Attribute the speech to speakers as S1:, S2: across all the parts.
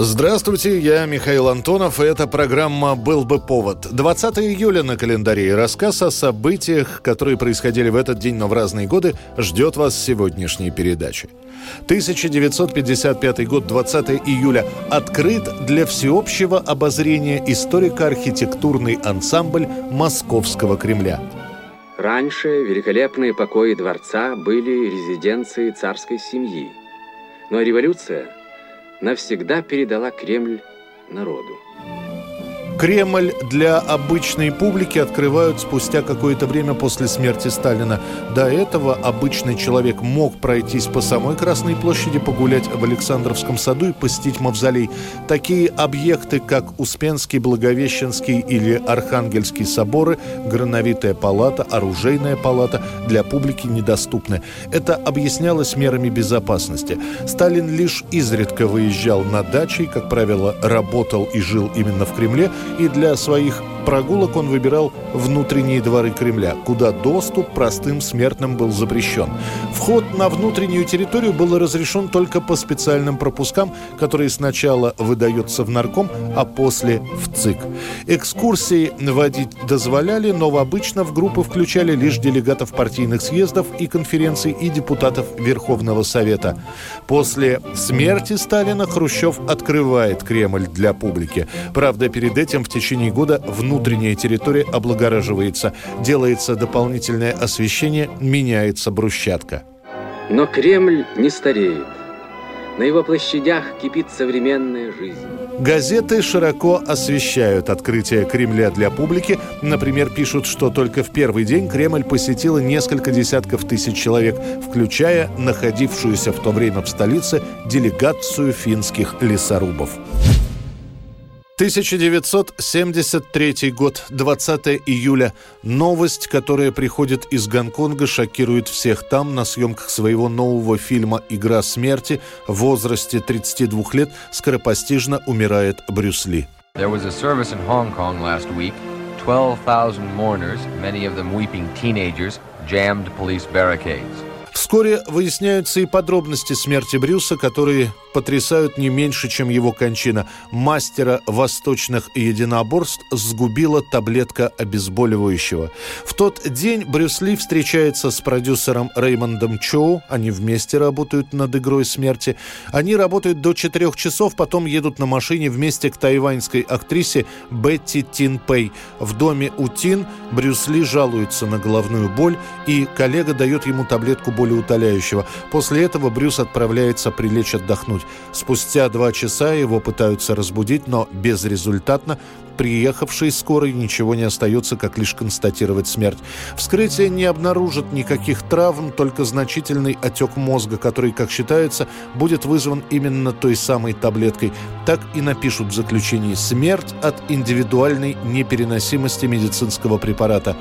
S1: Здравствуйте, я Михаил Антонов, и эта программа «Был бы повод». 20 июля на календаре и рассказ о событиях, которые происходили в этот день, но в разные годы, ждет вас сегодняшней передаче. 1955 год, 20 июля, открыт для всеобщего обозрения историко-архитектурный ансамбль Московского Кремля.
S2: Раньше великолепные покои дворца были резиденцией царской семьи. Но революция навсегда передала Кремль народу.
S1: Кремль для обычной публики открывают спустя какое-то время после смерти Сталина. До этого обычный человек мог пройтись по самой Красной площади, погулять в Александровском саду и посетить мавзолей. Такие объекты, как Успенский, Благовещенский или Архангельский соборы, Грановитая палата, Оружейная палата для публики недоступны. Это объяснялось мерами безопасности. Сталин лишь изредка выезжал на дачи, как правило, работал и жил именно в Кремле, и для своих прогулок он выбирал внутренние дворы Кремля, куда доступ простым смертным был запрещен. Вход на внутреннюю территорию был разрешен только по специальным пропускам, которые сначала выдаются в нарком, а после в ЦИК. Экскурсии водить дозволяли, но обычно в группы включали лишь делегатов партийных съездов и конференций и депутатов Верховного Совета. После смерти Сталина Хрущев открывает Кремль для публики. Правда, перед этим в течение года внутренняя территория облагораживается, делается дополнительное освещение, меняется брусчатка.
S2: Но Кремль не стареет. На его площадях кипит современная жизнь.
S1: Газеты широко освещают открытие Кремля для публики. Например, пишут, что только в первый день Кремль посетило несколько десятков тысяч человек, включая находившуюся в то время в столице делегацию финских лесорубов. 1973 год, 20 июля. Новость, которая приходит из Гонконга, шокирует всех там на съемках своего нового фильма «Игра смерти» в возрасте 32 лет скоропостижно умирает Брюс Ли.
S3: There was a service in Hong Kong last week. 12,000 mourners, many of them weeping teenagers, jammed police barricades.
S1: Вскоре выясняются и подробности смерти Брюса, которые потрясают не меньше, чем его кончина. Мастера восточных единоборств сгубила таблетка обезболивающего. В тот день Брюс Ли встречается с продюсером Реймондом Чоу. Они вместе работают над «Игрой смерти». Они работают до четырех часов, потом едут на машине вместе к тайваньской актрисе Бетти Тин Пэй. В доме у Тин Брюс Ли жалуется на головную боль, и коллега дает ему таблетку болеутоляющего. После этого Брюс отправляется прилечь отдохнуть. Спустя два часа его пытаются разбудить, но безрезультатно. Приехавшей скорой ничего не остается, как лишь констатировать смерть. Вскрытие не обнаружит никаких травм, только значительный отек мозга, который, как считается, будет вызван именно той самой таблеткой. Так и напишут в заключении «Смерть от индивидуальной непереносимости медицинского препарата».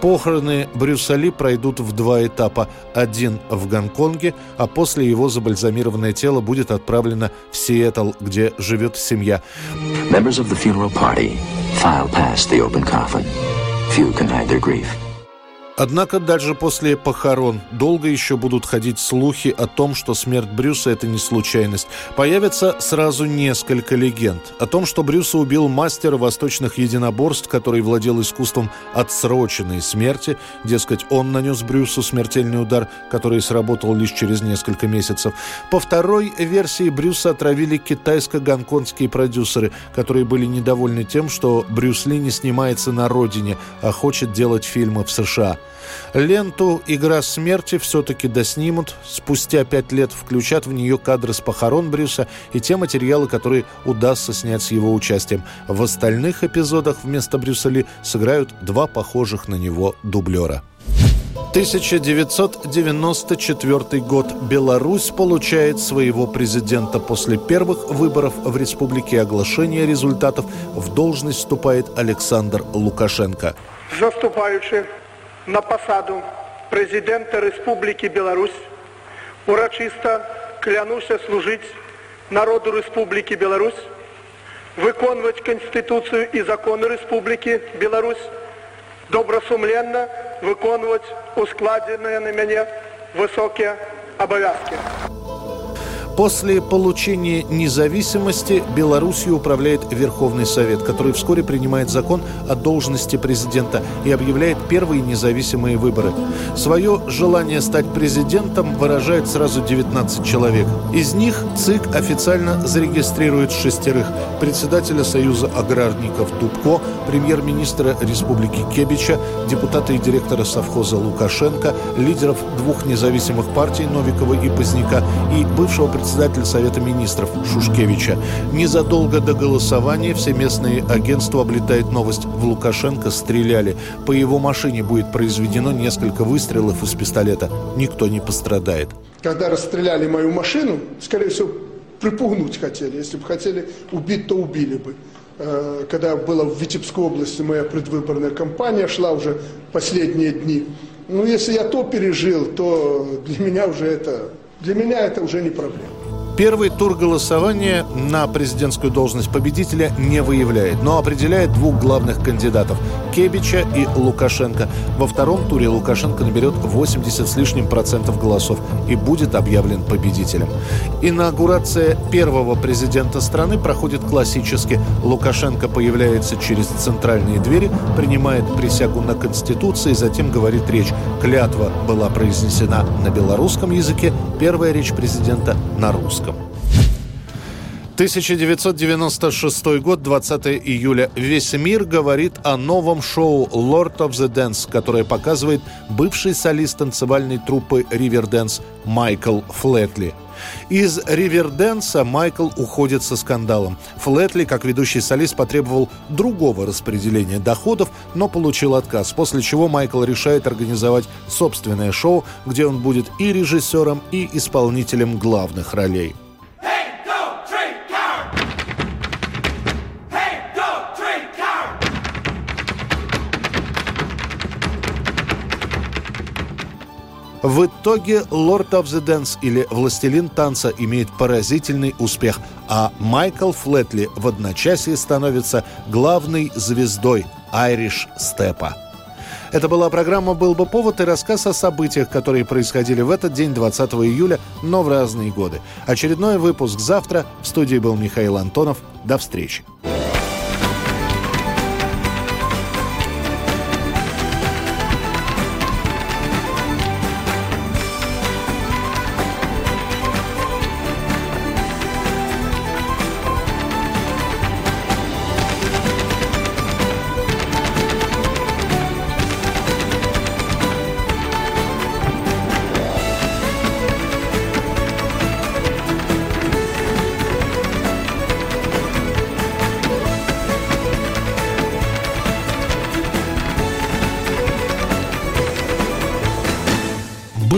S1: Похороны Брюса Ли пройдут в два этапа. Один в Гонконге, а после его забальзамированное тело будет отправлено в Сиэтл, где живет семья.
S4: Members of the funeral party file past the open coffin. Few can hide their grief.
S1: Однако даже после похорон долго еще будут ходить слухи о том, что смерть Брюса – это не случайность. Появится сразу несколько легенд. О том, что Брюса убил мастер восточных единоборств, который владел искусством отсроченной смерти. Дескать, он нанес Брюсу смертельный удар, который сработал лишь через несколько месяцев. По второй версии Брюса отравили китайско-гонконгские продюсеры, которые были недовольны тем, что Брюс Ли не снимается на родине, а хочет делать фильмы в США. Ленту «Игра смерти» все-таки доснимут. Спустя пять лет включат в нее кадры с похорон Брюса и те материалы, которые удастся снять с его участием. В остальных эпизодах вместо Брюса Ли сыграют два похожих на него дублера. 1994 год. Беларусь получает своего президента. После первых выборов в республике оглашения результатов в должность вступает Александр Лукашенко.
S5: Заступаючи на пасаду прэзідэнта Рэспублікі Беларусь урачыста клянуся служыць народу Рэспублікі Беларусь, выконваць канстытуцыю і законы Рэспублікі Беларусь, добрасумленна выконваць ускладзеныя на мяне высокія абавязкі.
S1: После получения независимости Белоруссию управляет Верховный Совет, который вскоре принимает закон о должности президента и объявляет первые независимые выборы. Свое желание стать президентом выражает сразу 19 человек. Из них ЦИК официально зарегистрирует шестерых. Председателя Союза аграрников Тупко, премьер-министра Республики Кебича, депутата и директора совхоза Лукашенко, лидеров двух независимых партий Новикова и Поздняка и бывшего председателя председатель Совета министров Шушкевича. Незадолго до голосования все местные агентства облетает новость. В Лукашенко стреляли. По его машине будет произведено несколько выстрелов из пистолета. Никто не пострадает.
S6: Когда расстреляли мою машину, скорее всего, припугнуть хотели. Если бы хотели убить, то убили бы. Э, когда была в Витебской области моя предвыборная кампания, шла уже последние дни. Ну, если я то пережил, то для меня уже это, для меня это уже не проблема.
S1: Первый тур голосования на президентскую должность победителя не выявляет, но определяет двух главных кандидатов – Кебича и Лукашенко. Во втором туре Лукашенко наберет 80 с лишним процентов голосов и будет объявлен победителем. Инаугурация первого президента страны проходит классически. Лукашенко появляется через центральные двери, принимает присягу на Конституции, затем говорит речь. Клятва была произнесена на белорусском языке, первая речь президента на русском. வணக்கம் 1996 год, 20 июля. Весь мир говорит о новом шоу Lord of the Dance, которое показывает бывший солист танцевальной труппы Риверденс Майкл Флетли. Из Риверденса Майкл уходит со скандалом. Флетли, как ведущий солист, потребовал другого распределения доходов, но получил отказ, после чего Майкл решает организовать собственное шоу, где он будет и режиссером, и исполнителем главных ролей. В итоге Lord of the Dance или Властелин танца имеет поразительный успех, а Майкл Флетли в одночасье становится главной звездой Айриш Степа. Это была программа «Был бы повод» и рассказ о событиях, которые происходили в этот день, 20 июля, но в разные годы. Очередной выпуск завтра. В студии был Михаил Антонов. До встречи.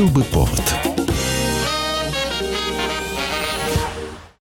S7: Был бы повод.